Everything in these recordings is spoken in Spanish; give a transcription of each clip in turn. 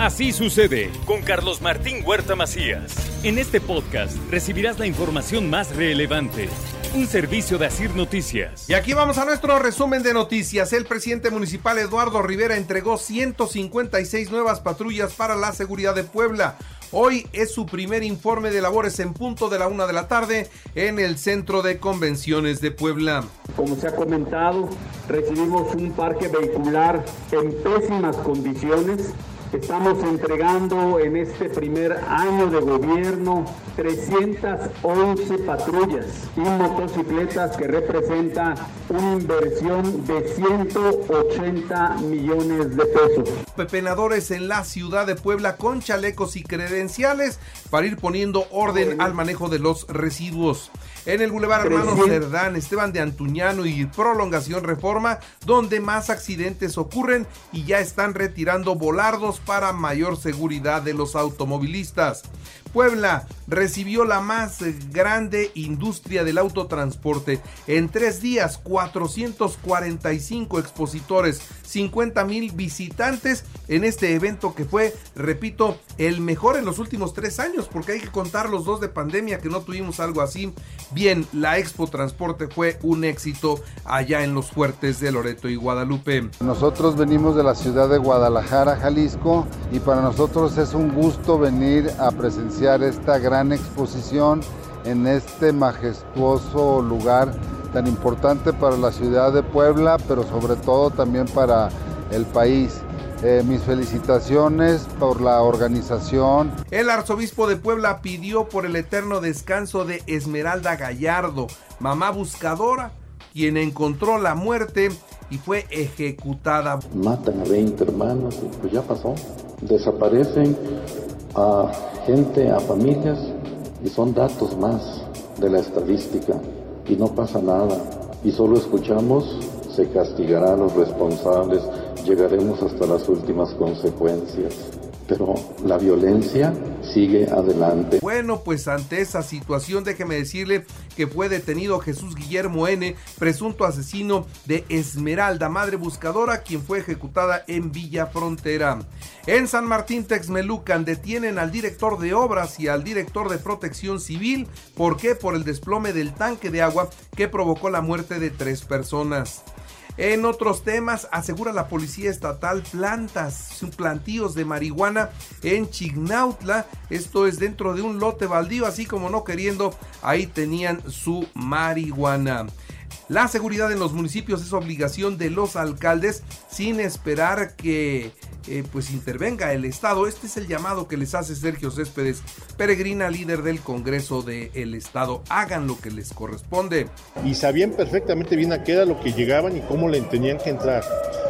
Así sucede con Carlos Martín Huerta Macías. En este podcast recibirás la información más relevante. Un servicio de Asir Noticias. Y aquí vamos a nuestro resumen de noticias. El presidente municipal Eduardo Rivera entregó 156 nuevas patrullas para la seguridad de Puebla. Hoy es su primer informe de labores en punto de la una de la tarde en el Centro de Convenciones de Puebla. Como se ha comentado, recibimos un parque vehicular en pésimas condiciones Estamos entregando en este primer año de gobierno 311 patrullas y motocicletas que representan una inversión de 180 millones de pesos. Pepenadores en la ciudad de Puebla con chalecos y credenciales para ir poniendo orden al manejo de los residuos en el Boulevard Hermano Cerdán, Esteban de Antuñano y Prolongación Reforma, donde más accidentes ocurren y ya están retirando volardos para mayor seguridad de los automovilistas. Puebla recibió la más grande industria del autotransporte. En tres días, 445 expositores, 50 mil visitantes en este evento que fue, repito, el mejor en los últimos tres años, porque hay que contar los dos de pandemia que no tuvimos algo así. Bien, la Expo Transporte fue un éxito allá en los fuertes de Loreto y Guadalupe. Nosotros venimos de la ciudad de Guadalajara, Jalisco, y para nosotros es un gusto venir a presenciar esta gran exposición en este majestuoso lugar tan importante para la ciudad de Puebla, pero sobre todo también para el país. Eh, mis felicitaciones por la organización. El arzobispo de Puebla pidió por el eterno descanso de Esmeralda Gallardo, mamá buscadora, quien encontró la muerte y fue ejecutada. Matan a 20 hermanos y pues ya pasó. Desaparecen a gente, a familias, y son datos más de la estadística, y no pasa nada, y solo escuchamos, se castigará a los responsables, llegaremos hasta las últimas consecuencias pero la violencia sigue adelante. Bueno, pues ante esa situación déjeme decirle que fue detenido Jesús Guillermo N., presunto asesino de Esmeralda, madre buscadora, quien fue ejecutada en Villa Frontera. En San Martín Texmelucan detienen al director de obras y al director de protección civil. ¿Por qué? Por el desplome del tanque de agua que provocó la muerte de tres personas. En otros temas, asegura la Policía Estatal plantas, plantíos de marihuana en Chignautla. Esto es dentro de un lote baldío, así como no queriendo, ahí tenían su marihuana. La seguridad en los municipios es obligación de los alcaldes sin esperar que eh, pues intervenga el Estado. Este es el llamado que les hace Sergio Céspedes, peregrina líder del Congreso del Estado. Hagan lo que les corresponde. Y sabían perfectamente bien a qué era lo que llegaban y cómo le tenían que entrar.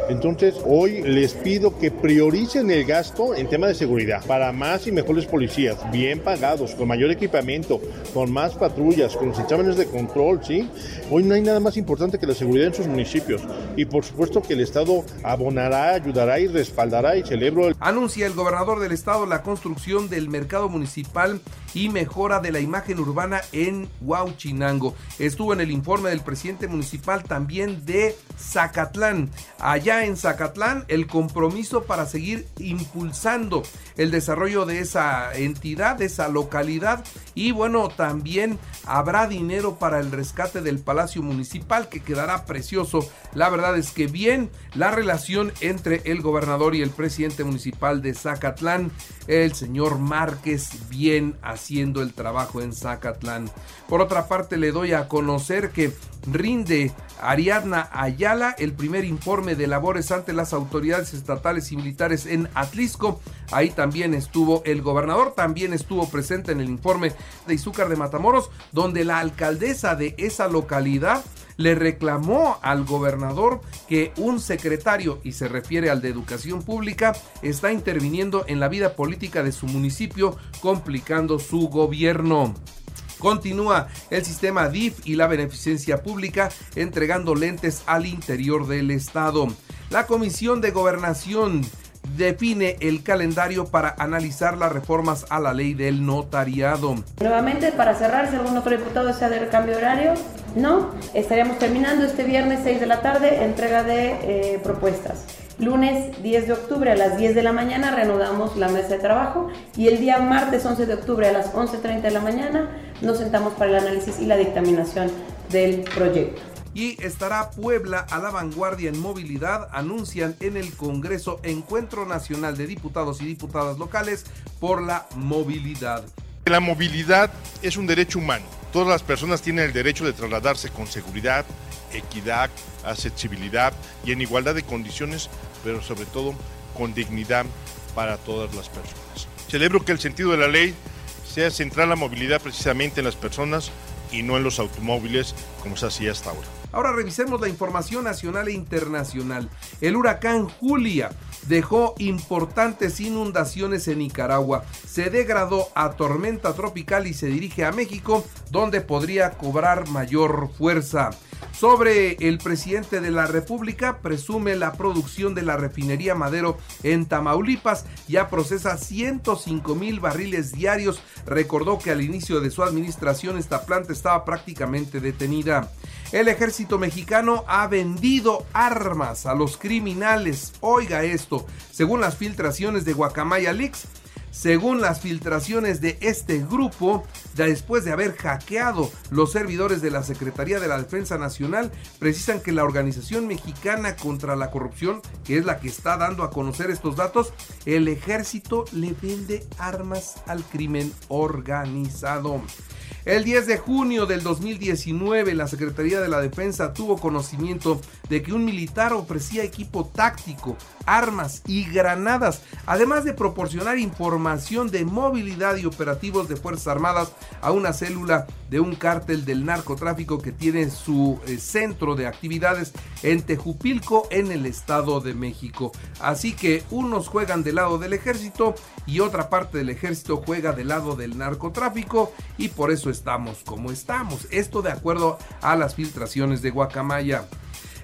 Entonces, hoy les pido que prioricen el gasto en tema de seguridad para más y mejores policías, bien pagados, con mayor equipamiento, con más patrullas, con los exámenes de control, ¿sí? Hoy no hay nada más importante que la seguridad en sus municipios. Y por supuesto que el Estado abonará, ayudará y respaldará y celebro. El... Anuncia el gobernador del Estado la construcción del mercado municipal y mejora de la imagen urbana en Huauchinango. Estuvo en el informe del presidente municipal también de Zacatlán. Allá en Zacatlán, el compromiso para seguir impulsando el desarrollo de esa entidad, de esa localidad. Y bueno, también habrá dinero para el rescate del Palacio Municipal que quedará precioso. La verdad es que bien la relación entre el gobernador y el presidente municipal de Zacatlán, el señor Márquez, bien haciendo el trabajo en Zacatlán. Por otra parte, le doy a conocer que rinde Ariadna Ayala el primer informe de ante las autoridades estatales y militares en Atlisco. Ahí también estuvo el gobernador, también estuvo presente en el informe de Izúcar de Matamoros, donde la alcaldesa de esa localidad le reclamó al gobernador que un secretario, y se refiere al de educación pública, está interviniendo en la vida política de su municipio, complicando su gobierno. Continúa el sistema DIF y la beneficencia pública entregando lentes al interior del estado. La Comisión de Gobernación define el calendario para analizar las reformas a la ley del notariado. Nuevamente, para cerrar, si algún otro diputado desea de cambio horario, no. Estaríamos terminando este viernes 6 de la tarde entrega de eh, propuestas. Lunes 10 de octubre a las 10 de la mañana reanudamos la mesa de trabajo y el día martes 11 de octubre a las 11.30 de la mañana nos sentamos para el análisis y la dictaminación del proyecto y estará Puebla a la vanguardia en movilidad, anuncian en el Congreso Encuentro Nacional de Diputados y Diputadas Locales por la Movilidad. La movilidad es un derecho humano. Todas las personas tienen el derecho de trasladarse con seguridad, equidad, accesibilidad y en igualdad de condiciones pero sobre todo con dignidad para todas las personas. Celebro que el sentido de la ley sea centrar la movilidad precisamente en las personas y no en los automóviles como se hacía hasta ahora. Ahora revisemos la información nacional e internacional. El huracán Julia dejó importantes inundaciones en Nicaragua. Se degradó a tormenta tropical y se dirige a México, donde podría cobrar mayor fuerza sobre el presidente de la República, presume la producción de la refinería Madero en Tamaulipas, ya procesa 105 mil barriles diarios, recordó que al inicio de su administración esta planta estaba prácticamente detenida. El ejército mexicano ha vendido armas a los criminales. Oiga esto, según las filtraciones de Guacamaya Leaks, según las filtraciones de este grupo, después de haber hackeado los servidores de la Secretaría de la Defensa Nacional, precisan que la Organización Mexicana contra la Corrupción, que es la que está dando a conocer estos datos, el ejército le vende armas al crimen organizado. El 10 de junio del 2019, la Secretaría de la Defensa tuvo conocimiento de que un militar ofrecía equipo táctico, armas y granadas, además de proporcionar información de movilidad y operativos de Fuerzas Armadas a una célula de un cártel del narcotráfico que tiene su eh, centro de actividades en Tejupilco, en el Estado de México. Así que unos juegan del lado del ejército y otra parte del ejército juega del lado del narcotráfico y por eso estamos como estamos. Esto de acuerdo a las filtraciones de Guacamaya.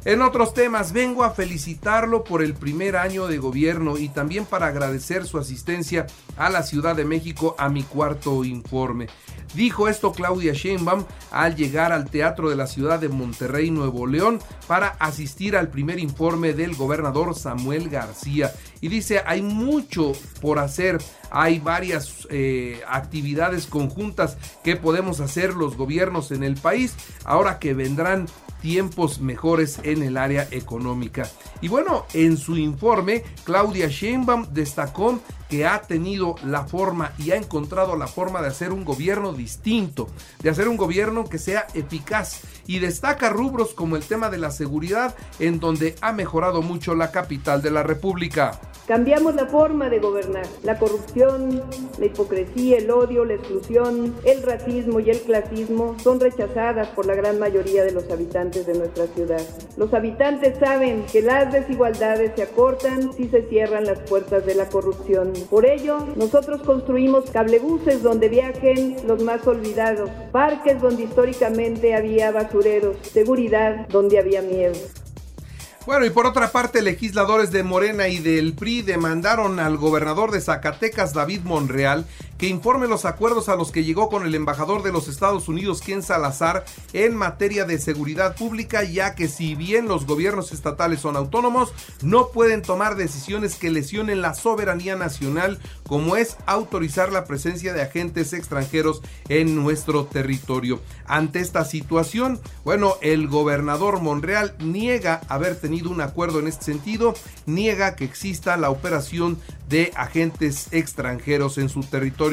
En otros temas, vengo a felicitarlo por el primer año de gobierno y también para agradecer su asistencia a la Ciudad de México a mi cuarto informe. Dijo esto Claudia Sheinbaum al llegar al Teatro de la Ciudad de Monterrey, Nuevo León, para asistir al primer informe del gobernador Samuel García. Y dice, hay mucho por hacer, hay varias eh, actividades conjuntas que podemos hacer los gobiernos en el país, ahora que vendrán tiempos mejores en el área económica. Y bueno, en su informe, Claudia Sheinbaum destacó que ha tenido la forma y ha encontrado la forma de hacer un gobierno distinto, de hacer un gobierno que sea eficaz y destaca rubros como el tema de la seguridad en donde ha mejorado mucho la capital de la República. Cambiamos la forma de gobernar. La corrupción, la hipocresía, el odio, la exclusión, el racismo y el clasismo son rechazadas por la gran mayoría de los habitantes de nuestra ciudad. Los habitantes saben que las desigualdades se acortan si se cierran las puertas de la corrupción. Por ello, nosotros construimos cablebuses donde viajen los más olvidados, parques donde históricamente había basureros, seguridad donde había miedo. Bueno, y por otra parte, legisladores de Morena y del PRI demandaron al gobernador de Zacatecas, David Monreal, que informe los acuerdos a los que llegó con el embajador de los Estados Unidos, Ken Salazar, en materia de seguridad pública, ya que si bien los gobiernos estatales son autónomos, no pueden tomar decisiones que lesionen la soberanía nacional, como es autorizar la presencia de agentes extranjeros en nuestro territorio. Ante esta situación, bueno, el gobernador Monreal niega haber tenido un acuerdo en este sentido, niega que exista la operación de agentes extranjeros en su territorio.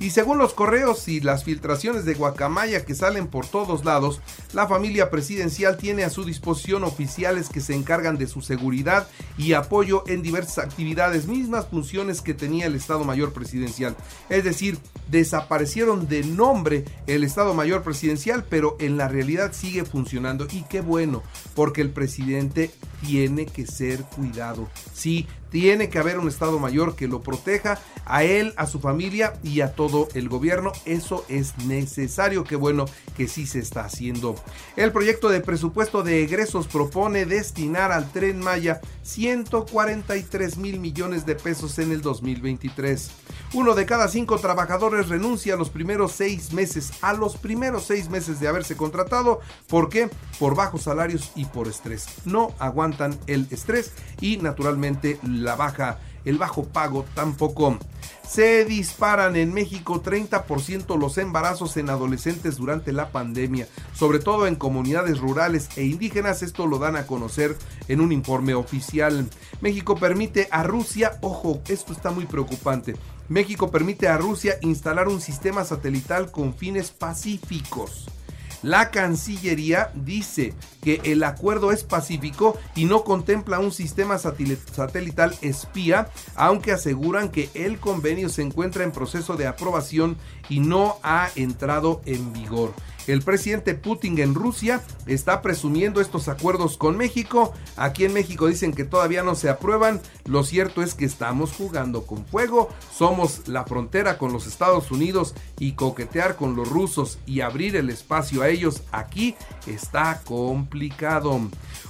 Y según los correos y las filtraciones de guacamaya que salen por todos lados, la familia presidencial tiene a su disposición oficiales que se encargan de su seguridad y apoyo en diversas actividades, mismas funciones que tenía el Estado Mayor Presidencial. Es decir, desaparecieron de nombre el Estado Mayor Presidencial, pero en la realidad sigue funcionando. Y qué bueno, porque el presidente tiene que ser cuidado. Sí, tiene que haber un Estado Mayor que lo proteja a él, a su familia y a todo el gobierno. Eso es necesario. Qué bueno que sí se está haciendo. El proyecto de presupuesto de egresos propone destinar al tren Maya 143 mil millones de pesos en el 2023. Uno de cada cinco trabajadores renuncia a los primeros seis meses, a los primeros seis meses de haberse contratado. ¿Por qué? Por bajos salarios y por estrés. No aguantan el estrés y naturalmente baja, el bajo pago tampoco. Se disparan en México 30% los embarazos en adolescentes durante la pandemia, sobre todo en comunidades rurales e indígenas. Esto lo dan a conocer en un informe oficial. México permite a Rusia, ojo, esto está muy preocupante. México permite a Rusia instalar un sistema satelital con fines pacíficos. La Cancillería dice que el acuerdo es pacífico y no contempla un sistema satelital espía, aunque aseguran que el convenio se encuentra en proceso de aprobación y no ha entrado en vigor. El presidente Putin en Rusia está presumiendo estos acuerdos con México. Aquí en México dicen que todavía no se aprueban. Lo cierto es que estamos jugando con fuego. Somos la frontera con los Estados Unidos y coquetear con los rusos y abrir el espacio a ellos aquí está complicado.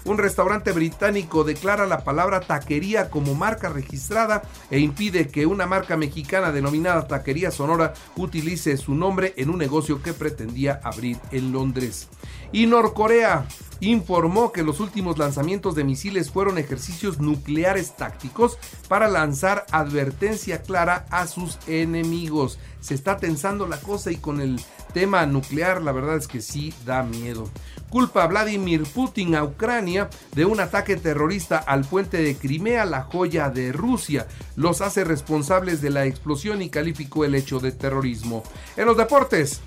Un restaurante británico declara la palabra taquería como marca registrada e impide que una marca mexicana denominada Taquería Sonora utilice su nombre en un negocio que pretendía abrir en Londres. Y Norcorea informó que los últimos lanzamientos de misiles fueron ejercicios nucleares tácticos para lanzar advertencia clara a sus enemigos. Se está tensando la cosa y con el tema nuclear la verdad es que sí da miedo. Culpa a Vladimir Putin a Ucrania de un ataque terrorista al puente de Crimea, la joya de Rusia. Los hace responsables de la explosión y calificó el hecho de terrorismo. En los deportes,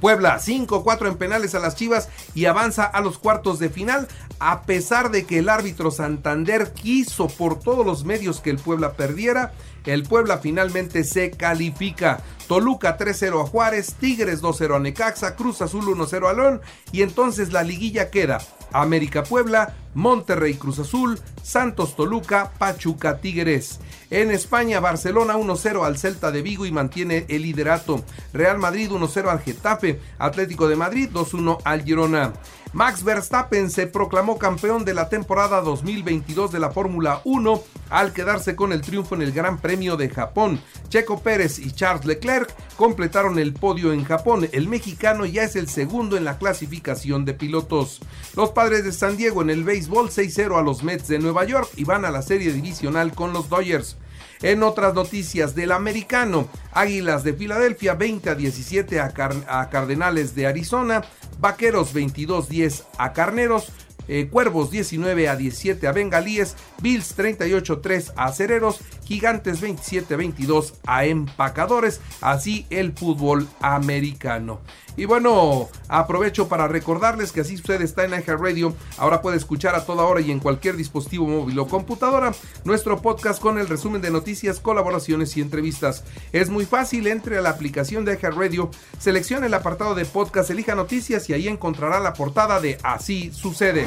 Puebla 5-4 en penales a las Chivas y avanza a los cuartos de final a pesar de que el árbitro Santander quiso por todos los medios que el Puebla perdiera. El Puebla finalmente se califica. Toluca 3-0 a Juárez, Tigres 2-0 a Necaxa, Cruz Azul 1-0 a León y entonces la liguilla queda América Puebla, Monterrey Cruz Azul, Santos Toluca, Pachuca Tigres. En España, Barcelona 1-0 al Celta de Vigo y mantiene el liderato. Real Madrid 1-0 al Getafe, Atlético de Madrid 2-1 al Girona. Max Verstappen se proclamó campeón de la temporada 2022 de la Fórmula 1 al quedarse con el triunfo en el Gran Premio de Japón. Checo Pérez y Charles Leclerc completaron el podio en Japón. El mexicano ya es el segundo en la clasificación de pilotos. Los padres de San Diego en el béisbol 6-0 a los Mets de Nueva York y van a la serie divisional con los Dodgers. En otras noticias del americano, Águilas de Filadelfia 20 a 17 a, Cardenales de Arizona, Vaqueros 22-10 a Carneros, eh, Cuervos 19 a 17 a Bengalíes, Bills 38-3 a Cereros, Gigantes 27-22 a Empacadores, así el fútbol americano. Y bueno, aprovecho para recordarles que así usted está en Radio. Ahora puede escuchar a toda hora y en cualquier dispositivo móvil o computadora nuestro podcast con el resumen de noticias, colaboraciones y entrevistas. Es muy fácil, entre a la aplicación de Radio, seleccione el apartado de podcast, elija noticias y ahí encontrará la portada de Así sucede.